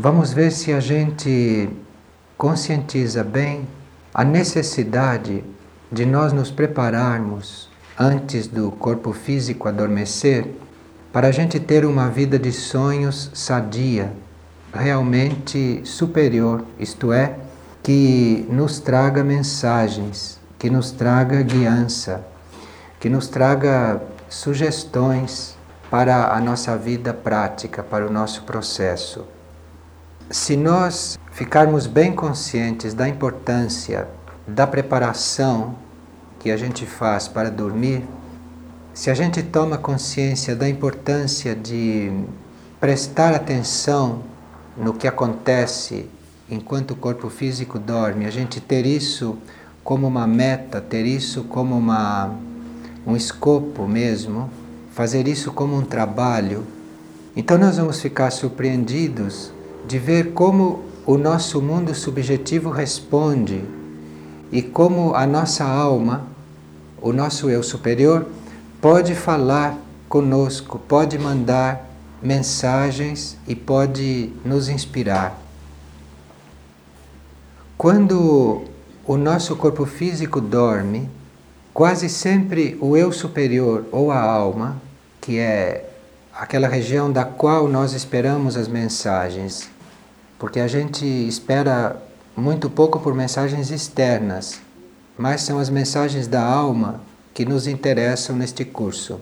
vamos ver se a gente conscientiza bem a necessidade de nós nos prepararmos antes do corpo físico adormecer para a gente ter uma vida de sonhos sadia, realmente superior, isto é, que nos traga mensagens, que nos traga guiança, que nos traga sugestões para a nossa vida prática, para o nosso processo. Se nós ficarmos bem conscientes da importância da preparação que a gente faz para dormir, se a gente toma consciência da importância de prestar atenção no que acontece enquanto o corpo físico dorme, a gente ter isso como uma meta, ter isso como uma, um escopo mesmo, fazer isso como um trabalho, então nós vamos ficar surpreendidos de ver como o nosso mundo subjetivo responde e como a nossa alma, o nosso eu superior, pode falar conosco, pode mandar mensagens e pode nos inspirar. Quando o nosso corpo físico dorme, quase sempre o eu superior ou a alma, que é aquela região da qual nós esperamos as mensagens, porque a gente espera muito pouco por mensagens externas, mas são as mensagens da alma que nos interessam neste curso.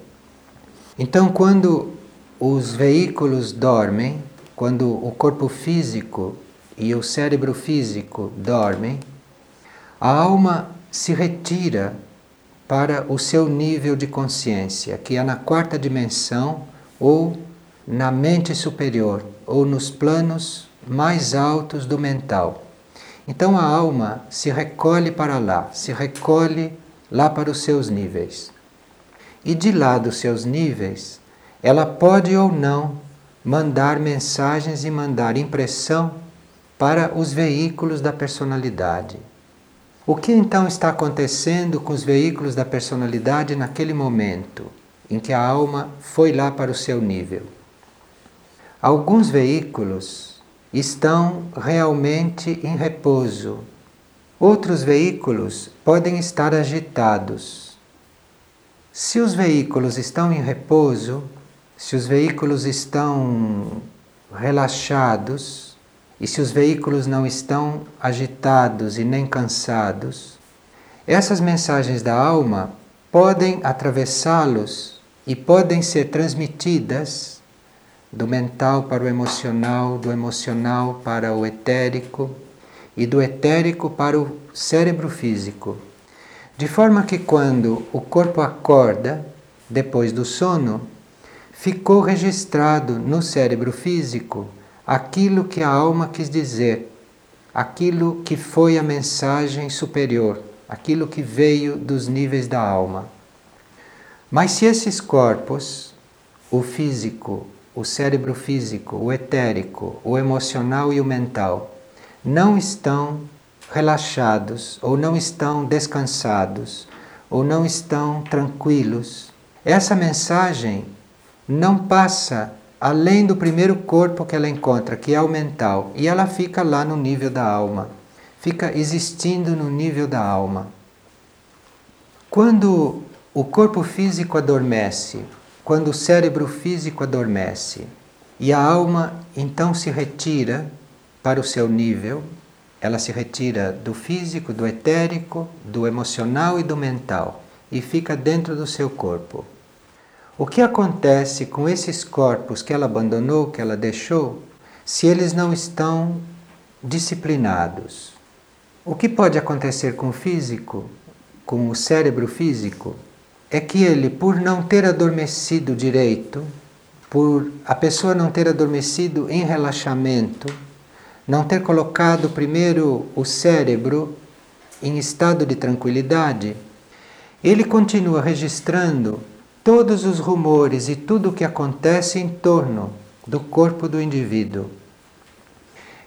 Então, quando os veículos dormem, quando o corpo físico e o cérebro físico dormem, a alma se retira para o seu nível de consciência, que é na quarta dimensão ou na mente superior, ou nos planos mais altos do mental. Então a alma se recolhe para lá, se recolhe lá para os seus níveis. E de lá dos seus níveis, ela pode ou não mandar mensagens e mandar impressão para os veículos da personalidade. O que então está acontecendo com os veículos da personalidade naquele momento em que a alma foi lá para o seu nível? Alguns veículos estão realmente em repouso. Outros veículos podem estar agitados. Se os veículos estão em repouso, se os veículos estão relaxados e se os veículos não estão agitados e nem cansados, essas mensagens da alma podem atravessá-los e podem ser transmitidas do mental para o emocional, do emocional para o etérico e do etérico para o cérebro físico. De forma que quando o corpo acorda, depois do sono, ficou registrado no cérebro físico aquilo que a alma quis dizer, aquilo que foi a mensagem superior, aquilo que veio dos níveis da alma. Mas se esses corpos, o físico, o cérebro físico, o etérico, o emocional e o mental não estão relaxados ou não estão descansados ou não estão tranquilos, essa mensagem não passa além do primeiro corpo que ela encontra, que é o mental, e ela fica lá no nível da alma, fica existindo no nível da alma. Quando o corpo físico adormece, quando o cérebro físico adormece e a alma então se retira para o seu nível, ela se retira do físico, do etérico, do emocional e do mental e fica dentro do seu corpo. O que acontece com esses corpos que ela abandonou, que ela deixou, se eles não estão disciplinados? O que pode acontecer com o físico, com o cérebro físico? É que ele, por não ter adormecido direito, por a pessoa não ter adormecido em relaxamento, não ter colocado primeiro o cérebro em estado de tranquilidade, ele continua registrando todos os rumores e tudo o que acontece em torno do corpo do indivíduo.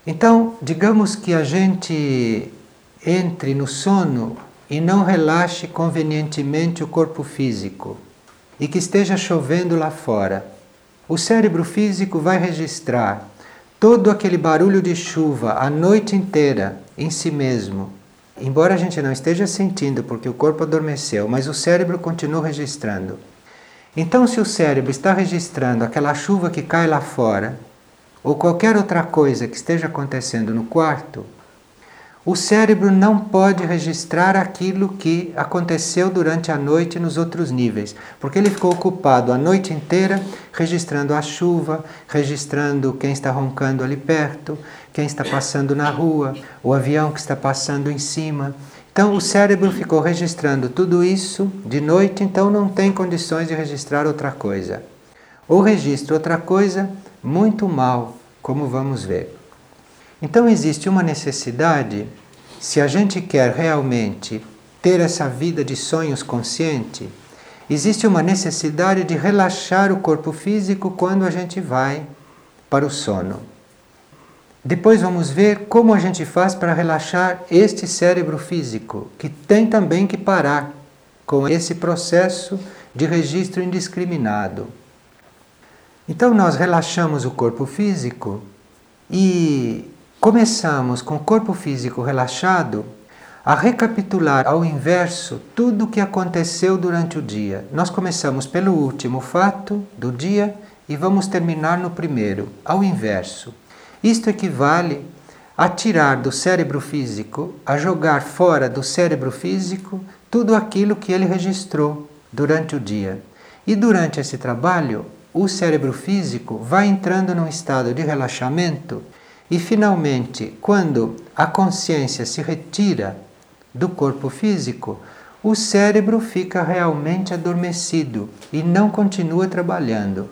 Então, digamos que a gente entre no sono e não relaxe convenientemente o corpo físico e que esteja chovendo lá fora. O cérebro físico vai registrar todo aquele barulho de chuva a noite inteira em si mesmo, embora a gente não esteja sentindo porque o corpo adormeceu, mas o cérebro continua registrando. Então, se o cérebro está registrando aquela chuva que cai lá fora, ou qualquer outra coisa que esteja acontecendo no quarto, o cérebro não pode registrar aquilo que aconteceu durante a noite nos outros níveis, porque ele ficou ocupado a noite inteira registrando a chuva, registrando quem está roncando ali perto, quem está passando na rua, o avião que está passando em cima. Então o cérebro ficou registrando tudo isso de noite, então não tem condições de registrar outra coisa. Ou registra outra coisa muito mal, como vamos ver. Então existe uma necessidade, se a gente quer realmente ter essa vida de sonhos consciente, existe uma necessidade de relaxar o corpo físico quando a gente vai para o sono. Depois vamos ver como a gente faz para relaxar este cérebro físico, que tem também que parar com esse processo de registro indiscriminado. Então nós relaxamos o corpo físico e começamos com o corpo físico relaxado a recapitular ao inverso tudo o que aconteceu durante o dia. Nós começamos pelo último fato do dia e vamos terminar no primeiro, ao inverso. Isto equivale a tirar do cérebro físico, a jogar fora do cérebro físico tudo aquilo que ele registrou durante o dia. E durante esse trabalho, o cérebro físico vai entrando num estado de relaxamento e finalmente, quando a consciência se retira do corpo físico, o cérebro fica realmente adormecido e não continua trabalhando.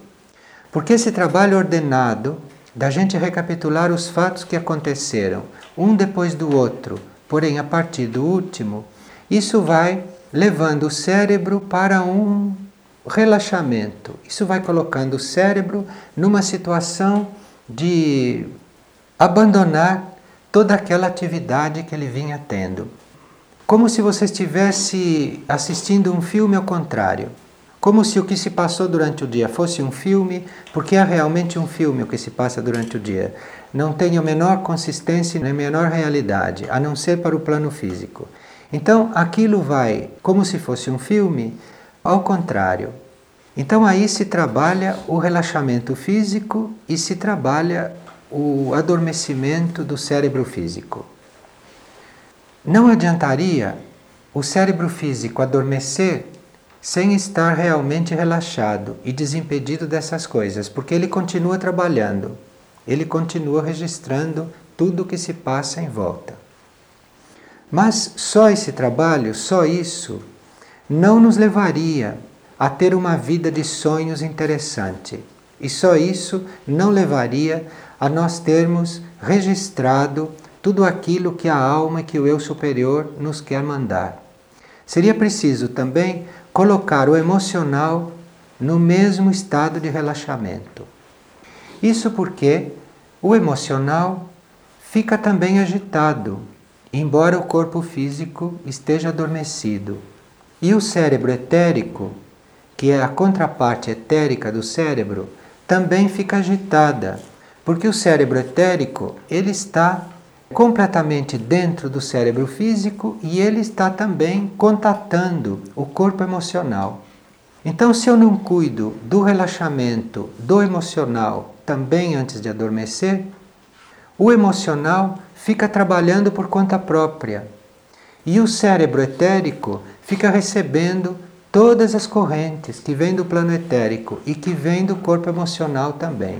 Porque esse trabalho ordenado, da gente recapitular os fatos que aconteceram, um depois do outro, porém a partir do último, isso vai levando o cérebro para um relaxamento. Isso vai colocando o cérebro numa situação de abandonar toda aquela atividade que ele vinha tendo. Como se você estivesse assistindo um filme ao contrário. Como se o que se passou durante o dia fosse um filme, porque é realmente um filme o que se passa durante o dia. Não tem a menor consistência nem a menor realidade, a não ser para o plano físico. Então aquilo vai, como se fosse um filme, ao contrário. Então aí se trabalha o relaxamento físico e se trabalha o adormecimento do cérebro físico. Não adiantaria o cérebro físico adormecer sem estar realmente relaxado e desimpedido dessas coisas, porque ele continua trabalhando, ele continua registrando tudo o que se passa em volta. Mas só esse trabalho, só isso, não nos levaria a ter uma vida de sonhos interessante. E só isso não levaria a nós termos registrado tudo aquilo que a alma, que o eu superior nos quer mandar. Seria preciso também colocar o emocional no mesmo estado de relaxamento. Isso porque o emocional fica também agitado, embora o corpo físico esteja adormecido. E o cérebro etérico, que é a contraparte etérica do cérebro, também fica agitada, porque o cérebro etérico, ele está completamente dentro do cérebro físico e ele está também contatando o corpo emocional. Então, se eu não cuido do relaxamento do emocional também antes de adormecer, o emocional fica trabalhando por conta própria e o cérebro etérico fica recebendo todas as correntes que vêm do plano etérico e que vêm do corpo emocional também.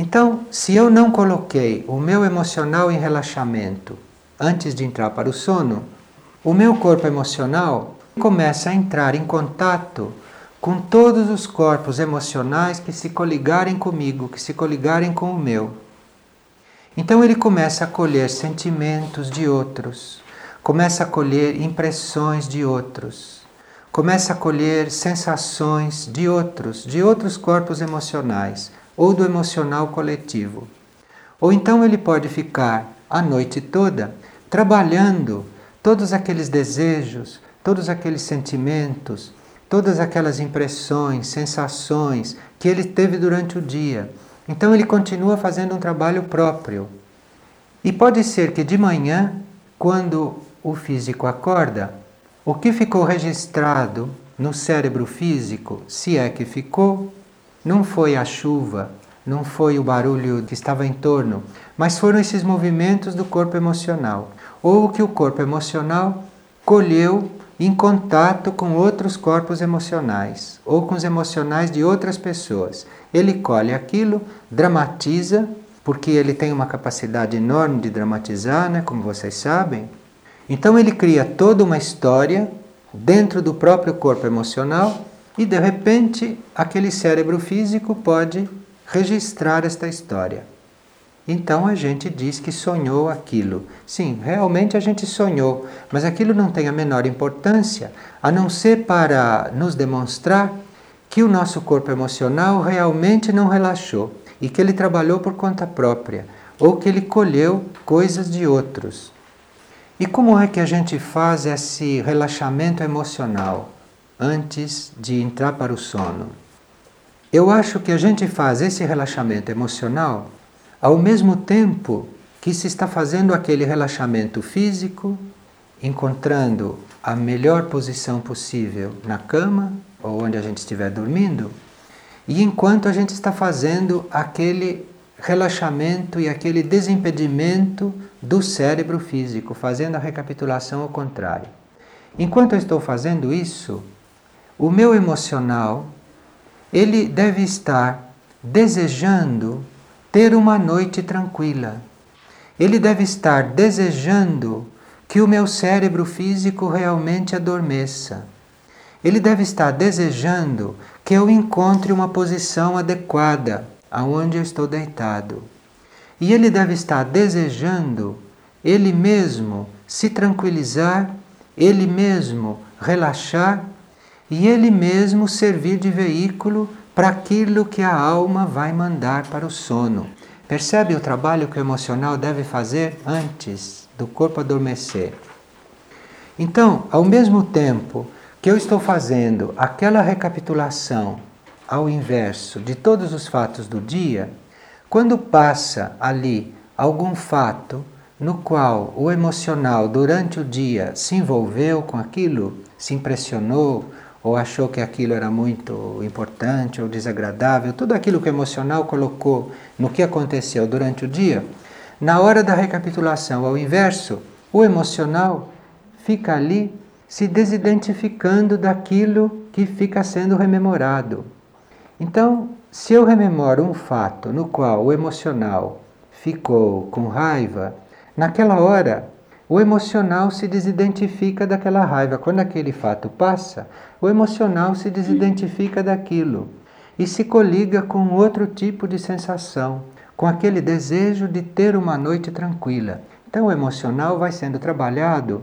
Então, se eu não coloquei o meu emocional em relaxamento antes de entrar para o sono, o meu corpo emocional começa a entrar em contato com todos os corpos emocionais que se coligarem comigo, que se coligarem com o meu. Então ele começa a colher sentimentos de outros, começa a colher impressões de outros, começa a colher sensações de outros, de outros corpos emocionais ou do emocional coletivo. Ou então ele pode ficar a noite toda trabalhando todos aqueles desejos, todos aqueles sentimentos, todas aquelas impressões, sensações que ele teve durante o dia, Então ele continua fazendo um trabalho próprio. E pode ser que de manhã, quando o físico acorda, o que ficou registrado no cérebro físico, se é que ficou, não foi a chuva, não foi o barulho que estava em torno, mas foram esses movimentos do corpo emocional, ou o que o corpo emocional colheu em contato com outros corpos emocionais, ou com os emocionais de outras pessoas. Ele colhe aquilo, dramatiza, porque ele tem uma capacidade enorme de dramatizar, né, como vocês sabem. Então ele cria toda uma história dentro do próprio corpo emocional e de repente aquele cérebro físico pode registrar esta história. Então a gente diz que sonhou aquilo. Sim, realmente a gente sonhou, mas aquilo não tem a menor importância a não ser para nos demonstrar que o nosso corpo emocional realmente não relaxou e que ele trabalhou por conta própria ou que ele colheu coisas de outros. E como é que a gente faz esse relaxamento emocional antes de entrar para o sono? Eu acho que a gente faz esse relaxamento emocional ao mesmo tempo que se está fazendo aquele relaxamento físico, encontrando a melhor posição possível na cama ou onde a gente estiver dormindo, e enquanto a gente está fazendo aquele relaxamento e aquele desimpedimento do cérebro físico, fazendo a recapitulação ao contrário. Enquanto eu estou fazendo isso, o meu emocional, ele deve estar desejando ter uma noite tranquila. Ele deve estar desejando que o meu cérebro físico realmente adormeça. Ele deve estar desejando que eu encontre uma posição adequada aonde eu estou deitado. E ele deve estar desejando ele mesmo se tranquilizar, ele mesmo relaxar e ele mesmo servir de veículo para aquilo que a alma vai mandar para o sono. Percebe o trabalho que o emocional deve fazer antes do corpo adormecer? Então, ao mesmo tempo que eu estou fazendo aquela recapitulação ao inverso de todos os fatos do dia, quando passa ali algum fato no qual o emocional durante o dia se envolveu com aquilo, se impressionou ou achou que aquilo era muito importante ou desagradável, tudo aquilo que o emocional colocou no que aconteceu durante o dia, na hora da recapitulação ao inverso, o emocional fica ali se desidentificando daquilo que fica sendo rememorado. Então, se eu rememoro um fato no qual o emocional ficou com raiva, naquela hora o emocional se desidentifica daquela raiva. Quando aquele fato passa, o emocional se desidentifica daquilo e se coliga com outro tipo de sensação, com aquele desejo de ter uma noite tranquila. Então, o emocional vai sendo trabalhado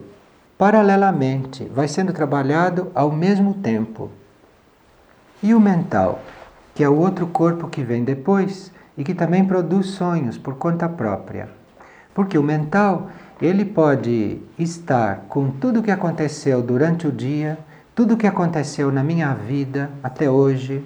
paralelamente, vai sendo trabalhado ao mesmo tempo. E o mental? que é o outro corpo que vem depois e que também produz sonhos por conta própria. Porque o mental, ele pode estar com tudo o que aconteceu durante o dia, tudo o que aconteceu na minha vida até hoje,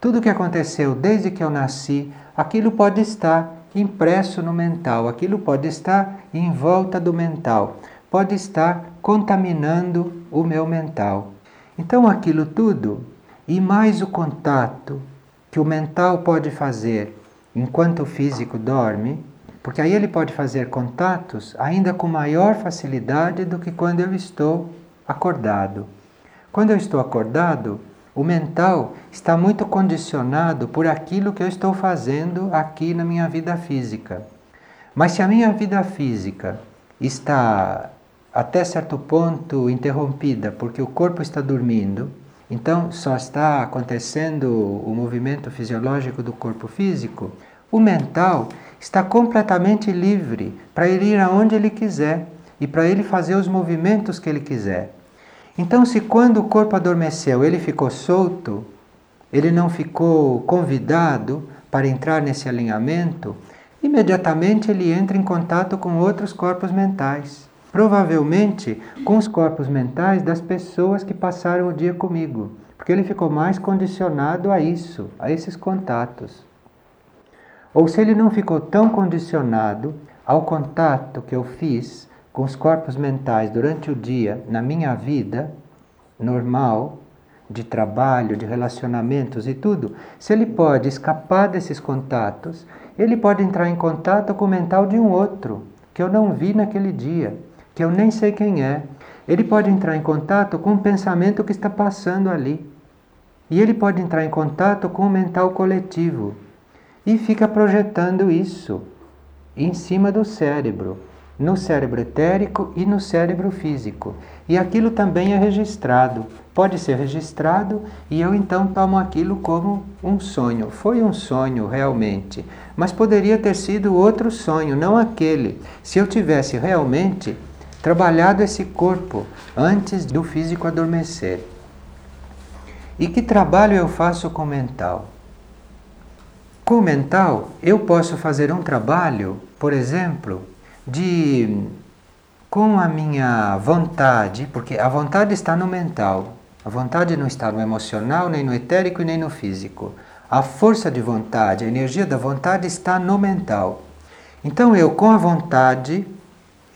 tudo o que aconteceu desde que eu nasci, aquilo pode estar impresso no mental, aquilo pode estar em volta do mental, pode estar contaminando o meu mental. Então aquilo tudo e mais o contato que o mental pode fazer enquanto o físico dorme, porque aí ele pode fazer contatos ainda com maior facilidade do que quando eu estou acordado. Quando eu estou acordado, o mental está muito condicionado por aquilo que eu estou fazendo aqui na minha vida física. Mas se a minha vida física está até certo ponto interrompida porque o corpo está dormindo, então, só está acontecendo o movimento fisiológico do corpo físico. O mental está completamente livre para ele ir aonde ele quiser e para ele fazer os movimentos que ele quiser. Então, se quando o corpo adormeceu ele ficou solto, ele não ficou convidado para entrar nesse alinhamento, imediatamente ele entra em contato com outros corpos mentais provavelmente com os corpos mentais das pessoas que passaram o dia comigo, porque ele ficou mais condicionado a isso, a esses contatos. Ou se ele não ficou tão condicionado ao contato que eu fiz com os corpos mentais durante o dia na minha vida normal, de trabalho, de relacionamentos e tudo, se ele pode escapar desses contatos, ele pode entrar em contato com o mental de um outro que eu não vi naquele dia, que eu nem sei quem é. Ele pode entrar em contato com o pensamento que está passando ali. E ele pode entrar em contato com o mental coletivo e fica projetando isso em cima do cérebro, no cérebro etérico e no cérebro físico. E aquilo também é registrado. Pode ser registrado e eu então tomo aquilo como um sonho. Foi um sonho realmente, mas poderia ter sido outro sonho, não aquele. Se eu tivesse realmente trabalhado esse corpo antes do físico adormecer. E que trabalho eu faço com o mental? Com o mental, eu posso fazer um trabalho, por exemplo, de com a minha vontade, porque a vontade está no mental, a vontade não está no emocional, nem no etérico e nem no físico. A força de vontade, a energia da vontade está no mental. Então eu, com a vontade,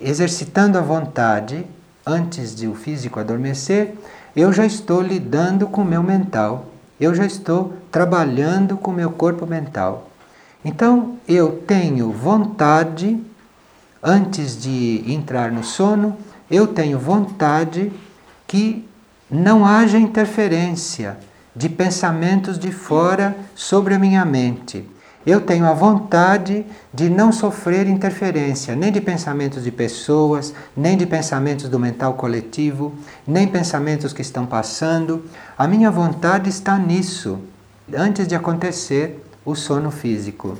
exercitando a vontade, antes de o físico adormecer, eu já estou lidando com o meu mental, eu já estou trabalhando com meu corpo mental. Então eu tenho vontade, antes de entrar no sono, eu tenho vontade que não haja interferência de pensamentos de fora sobre a minha mente. Eu tenho a vontade de não sofrer interferência nem de pensamentos de pessoas, nem de pensamentos do mental coletivo, nem pensamentos que estão passando. A minha vontade está nisso, antes de acontecer o sono físico.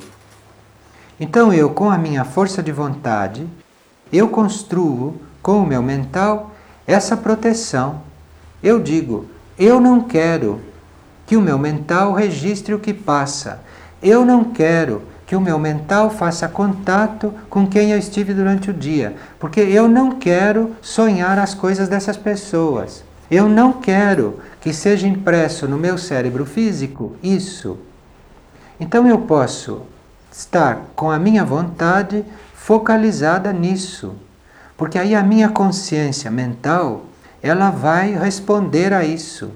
Então eu, com a minha força de vontade, eu construo com o meu mental essa proteção. Eu digo, eu não quero que o meu mental registre o que passa. Eu não quero que o meu mental faça contato com quem eu estive durante o dia, porque eu não quero sonhar as coisas dessas pessoas. Eu não quero que seja impresso no meu cérebro físico isso. Então eu posso estar com a minha vontade focalizada nisso, porque aí a minha consciência mental ela vai responder a isso.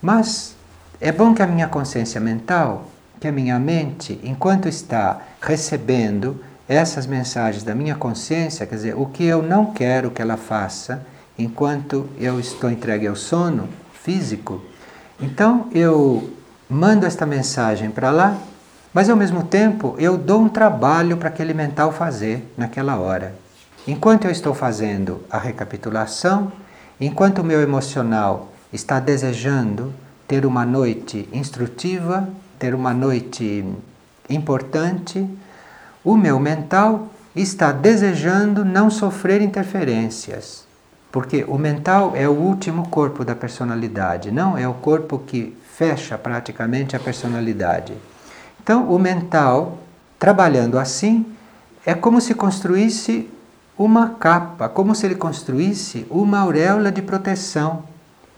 Mas é bom que a minha consciência mental que a minha mente, enquanto está recebendo essas mensagens da minha consciência, quer dizer, o que eu não quero que ela faça enquanto eu estou entregue ao sono físico, então eu mando esta mensagem para lá, mas ao mesmo tempo eu dou um trabalho para aquele mental fazer naquela hora. Enquanto eu estou fazendo a recapitulação, enquanto o meu emocional está desejando ter uma noite instrutiva, ter uma noite importante, o meu mental está desejando não sofrer interferências. Porque o mental é o último corpo da personalidade, não é o corpo que fecha praticamente a personalidade. Então, o mental, trabalhando assim, é como se construísse uma capa, como se ele construísse uma auréola de proteção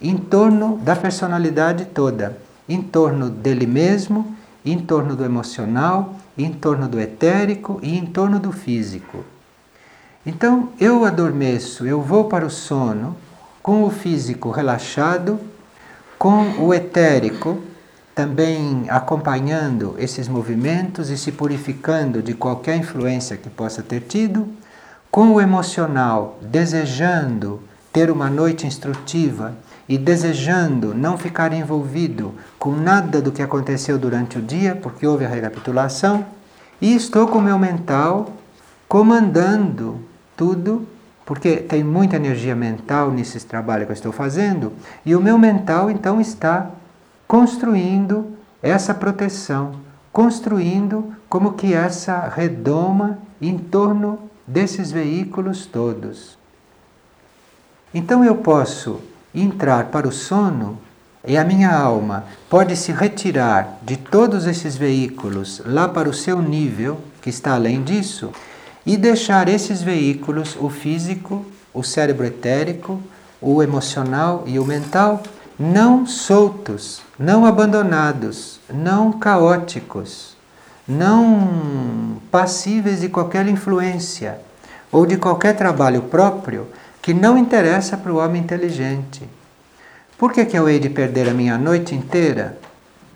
em torno da personalidade toda em torno dele mesmo, em torno do emocional, em torno do etérico e em torno do físico. Então eu adormeço, eu vou para o sono com o físico relaxado, com o etérico também acompanhando esses movimentos e se purificando de qualquer influência que possa ter tido, com o emocional desejando ter uma noite instrutiva e desejando não ficar envolvido com nada do que aconteceu durante o dia, porque houve a recapitulação, e estou com o meu mental comandando tudo, porque tem muita energia mental nesse trabalho que eu estou fazendo, e o meu mental então está construindo essa proteção, construindo como que essa redoma em torno desses veículos todos. Então eu posso entrar para o sono e a minha alma pode se retirar de todos esses veículos lá para o seu nível, que está além disso, e deixar esses veículos, o físico, o cérebro etérico, o emocional e o mental, não soltos, não abandonados, não caóticos, não passíveis de qualquer influência ou de qualquer trabalho próprio que não interessa para o homem inteligente. Por que, que eu hei de perder a minha noite inteira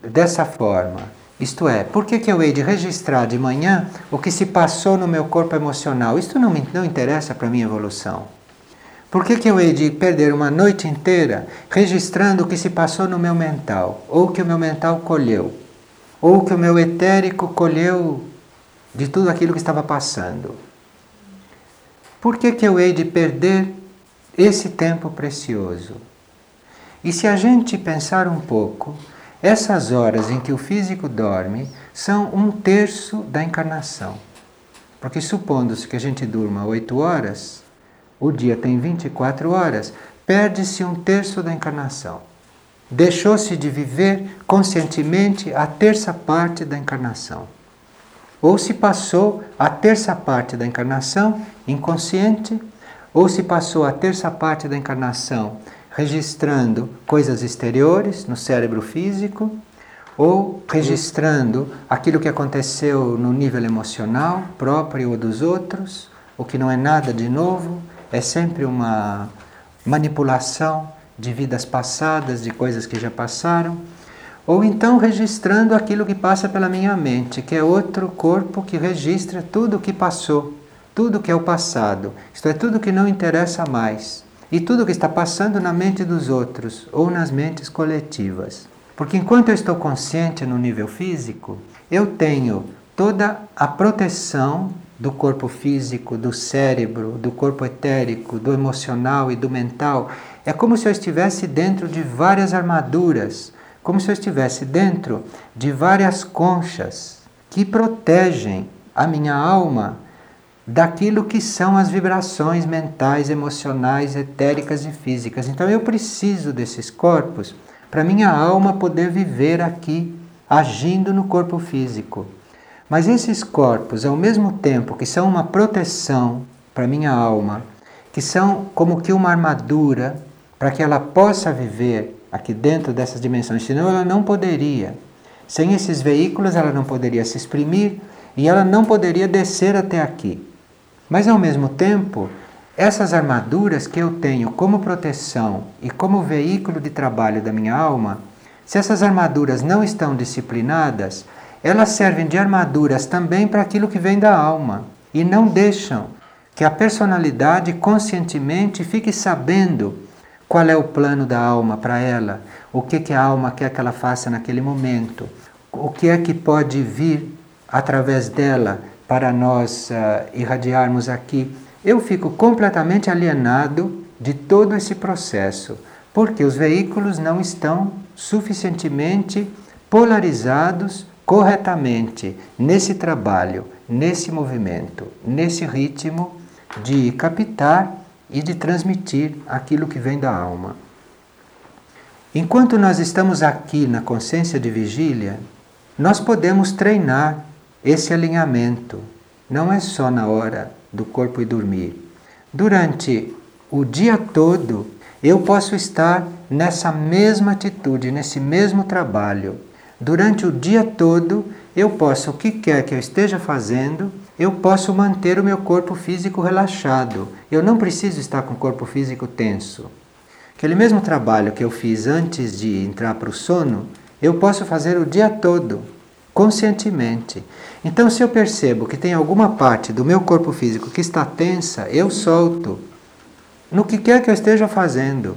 dessa forma? Isto é, por que, que eu hei de registrar de manhã o que se passou no meu corpo emocional? Isto não, me, não interessa para a minha evolução. Por que, que eu hei de perder uma noite inteira registrando o que se passou no meu mental, ou o que o meu mental colheu, ou o que o meu etérico colheu de tudo aquilo que estava passando? Por que, que eu hei de perder esse tempo precioso? E se a gente pensar um pouco, essas horas em que o físico dorme são um terço da encarnação. Porque supondo-se que a gente durma 8 horas, o dia tem 24 horas, perde-se um terço da encarnação. Deixou-se de viver conscientemente a terça parte da encarnação. Ou se passou a terça parte da encarnação inconsciente, ou se passou a terça parte da encarnação registrando coisas exteriores no cérebro físico ou registrando aquilo que aconteceu no nível emocional próprio ou dos outros, o que não é nada de novo, é sempre uma manipulação de vidas passadas, de coisas que já passaram, ou então registrando aquilo que passa pela minha mente, que é outro corpo que registra tudo o que passou, tudo que é o passado, isto é, tudo que não interessa mais e tudo que está passando na mente dos outros ou nas mentes coletivas. Porque enquanto eu estou consciente no nível físico, eu tenho toda a proteção do corpo físico, do cérebro, do corpo etérico, do emocional e do mental. É como se eu estivesse dentro de várias armaduras, como se eu estivesse dentro de várias conchas que protegem a minha alma daquilo que são as vibrações mentais, emocionais, etéricas e físicas. Então eu preciso desses corpos para minha alma poder viver aqui, agindo no corpo físico. Mas esses corpos, ao mesmo tempo que são uma proteção para minha alma, que são como que uma armadura para que ela possa viver aqui dentro dessas dimensões, senão ela não poderia. Sem esses veículos, ela não poderia se exprimir e ela não poderia descer até aqui. Mas ao mesmo tempo, essas armaduras que eu tenho como proteção e como veículo de trabalho da minha alma, se essas armaduras não estão disciplinadas, elas servem de armaduras também para aquilo que vem da alma e não deixam que a personalidade conscientemente fique sabendo qual é o plano da alma para ela, o que, que a alma quer que ela faça naquele momento, o que é que pode vir através dela para nós uh, irradiarmos aqui, eu fico completamente alienado de todo esse processo, porque os veículos não estão suficientemente polarizados corretamente nesse trabalho, nesse movimento, nesse ritmo de captar e de transmitir aquilo que vem da alma. Enquanto nós estamos aqui na consciência de vigília, nós podemos treinar esse alinhamento não é só na hora do corpo e dormir. Durante o dia todo, eu posso estar nessa mesma atitude, nesse mesmo trabalho. Durante o dia todo, eu posso, o que quer que eu esteja fazendo, eu posso manter o meu corpo físico relaxado. Eu não preciso estar com o corpo físico tenso. Aquele mesmo trabalho que eu fiz antes de entrar para o sono, eu posso fazer o dia todo conscientemente. Então, se eu percebo que tem alguma parte do meu corpo físico que está tensa, eu solto. No que quer que eu esteja fazendo.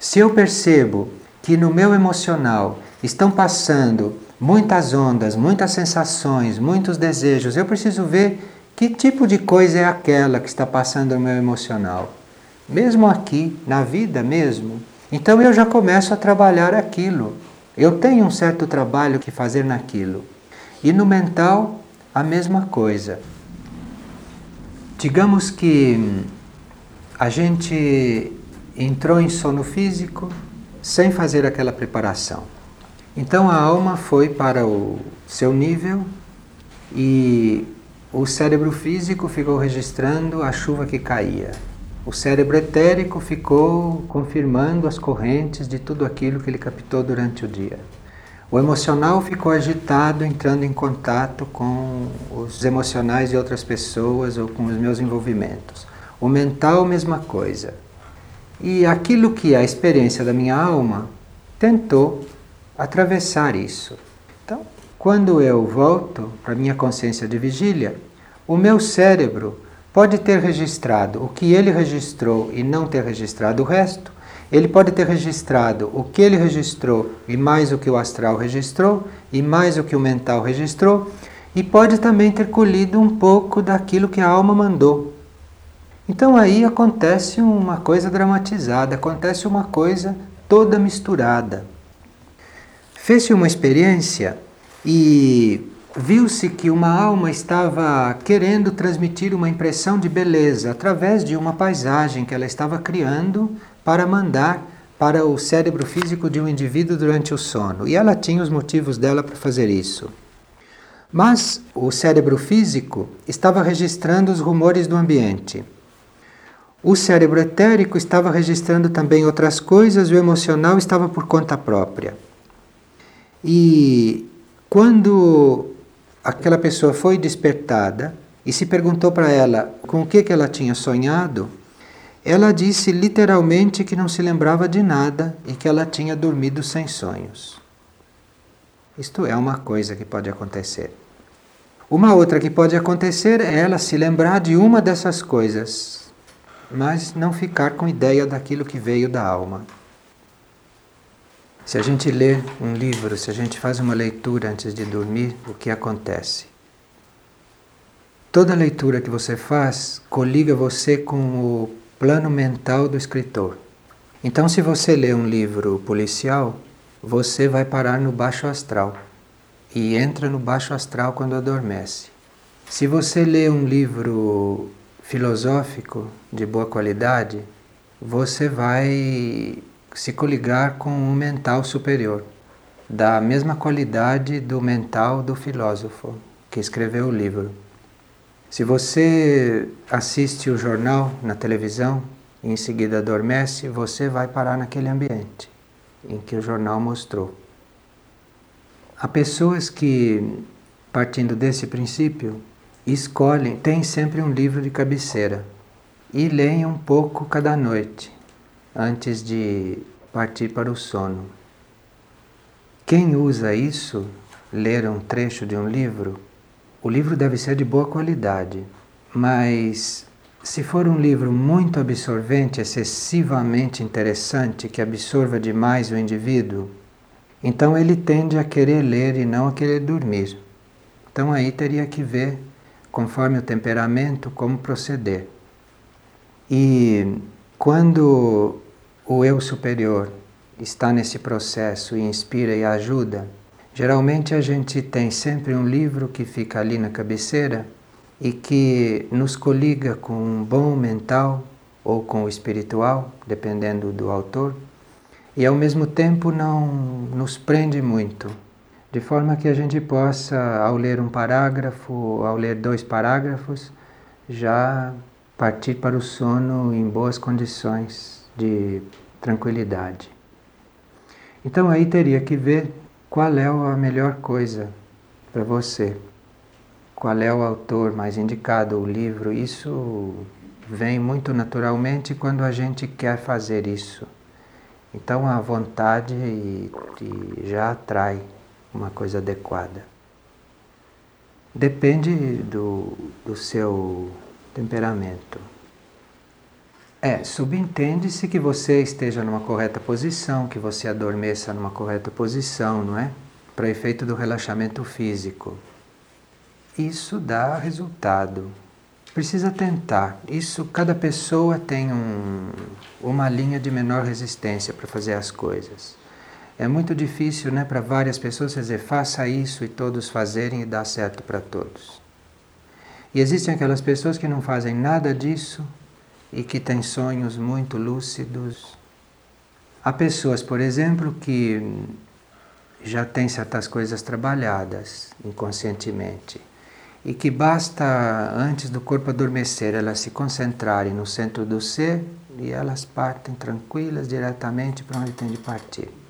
Se eu percebo que no meu emocional estão passando muitas ondas, muitas sensações, muitos desejos, eu preciso ver que tipo de coisa é aquela que está passando no meu emocional. Mesmo aqui, na vida mesmo. Então eu já começo a trabalhar aquilo. Eu tenho um certo trabalho que fazer naquilo. E no mental, a mesma coisa. Digamos que a gente entrou em sono físico sem fazer aquela preparação. Então a alma foi para o seu nível e o cérebro físico ficou registrando a chuva que caía. O cérebro etérico ficou confirmando as correntes de tudo aquilo que ele captou durante o dia. O emocional ficou agitado, entrando em contato com os emocionais de outras pessoas ou com os meus envolvimentos. O mental, mesma coisa. E aquilo que é a experiência da minha alma tentou atravessar isso. Então, quando eu volto para minha consciência de vigília, o meu cérebro pode ter registrado o que ele registrou e não ter registrado o resto, ele pode ter registrado o que ele registrou e mais o que o astral registrou e mais o que o mental registrou, e pode também ter colhido um pouco daquilo que a alma mandou. Então aí acontece uma coisa dramatizada, acontece uma coisa toda misturada. Fez-se uma experiência e viu-se que uma alma estava querendo transmitir uma impressão de beleza através de uma paisagem que ela estava criando para mandar para o cérebro físico de um indivíduo durante o sono. E ela tinha os motivos dela para fazer isso. Mas o cérebro físico estava registrando os rumores do ambiente. O cérebro etérico estava registrando também outras coisas, o emocional estava por conta própria. E quando aquela pessoa foi despertada e se perguntou para ela com o que, que ela tinha sonhado, ela disse literalmente que não se lembrava de nada e que ela tinha dormido sem sonhos. Isto é uma coisa que pode acontecer. Uma outra que pode acontecer é ela se lembrar de uma dessas coisas, mas não ficar com ideia daquilo que veio da alma. Se a gente lê um livro, se a gente faz uma leitura antes de dormir, o que acontece? Toda leitura que você faz coliga você com o plano mental do escritor. Então, se você lê um livro policial, você vai parar no baixo astral e entra no baixo astral quando adormece. Se você lê um livro filosófico de boa qualidade, você vai se coligar com um mental superior, da mesma qualidade do mental do filósofo que escreveu o livro. Se você assiste o jornal na televisão e em seguida adormece, você vai parar naquele ambiente em que o jornal mostrou. Há pessoas que, partindo desse princípio, escolhem, têm sempre um livro de cabeceira e leem um pouco cada noite antes de partir para o sono. Quem usa isso, ler um trecho de um livro, o livro deve ser de boa qualidade, mas se for um livro muito absorvente, excessivamente interessante, que absorva demais o indivíduo, então ele tende a querer ler e não a querer dormir. Então aí teria que ver, conforme o temperamento, como proceder. E quando o eu superior está nesse processo e inspira e ajuda, Geralmente a gente tem sempre um livro que fica ali na cabeceira e que nos coliga com um bom mental ou com o espiritual, dependendo do autor, e ao mesmo tempo não nos prende muito, de forma que a gente possa, ao ler um parágrafo, ao ler dois parágrafos, já partir para o sono em boas condições de tranquilidade. Então aí teria que ver qual é a melhor coisa para você? Qual é o autor mais indicado, o livro? Isso vem muito naturalmente quando a gente quer fazer isso. Então a vontade já atrai uma coisa adequada. Depende do, do seu temperamento. É, subentende-se que você esteja numa correta posição, que você adormeça numa correta posição, não é? Para efeito do relaxamento físico. Isso dá resultado. Precisa tentar. Isso, cada pessoa tem um, uma linha de menor resistência para fazer as coisas. É muito difícil, né, para várias pessoas dizer faça isso e todos fazerem e dá certo para todos. E existem aquelas pessoas que não fazem nada disso e que têm sonhos muito lúcidos. Há pessoas, por exemplo, que já têm certas coisas trabalhadas inconscientemente e que basta antes do corpo adormecer elas se concentrarem no centro do ser e elas partem tranquilas diretamente para onde tem de partir.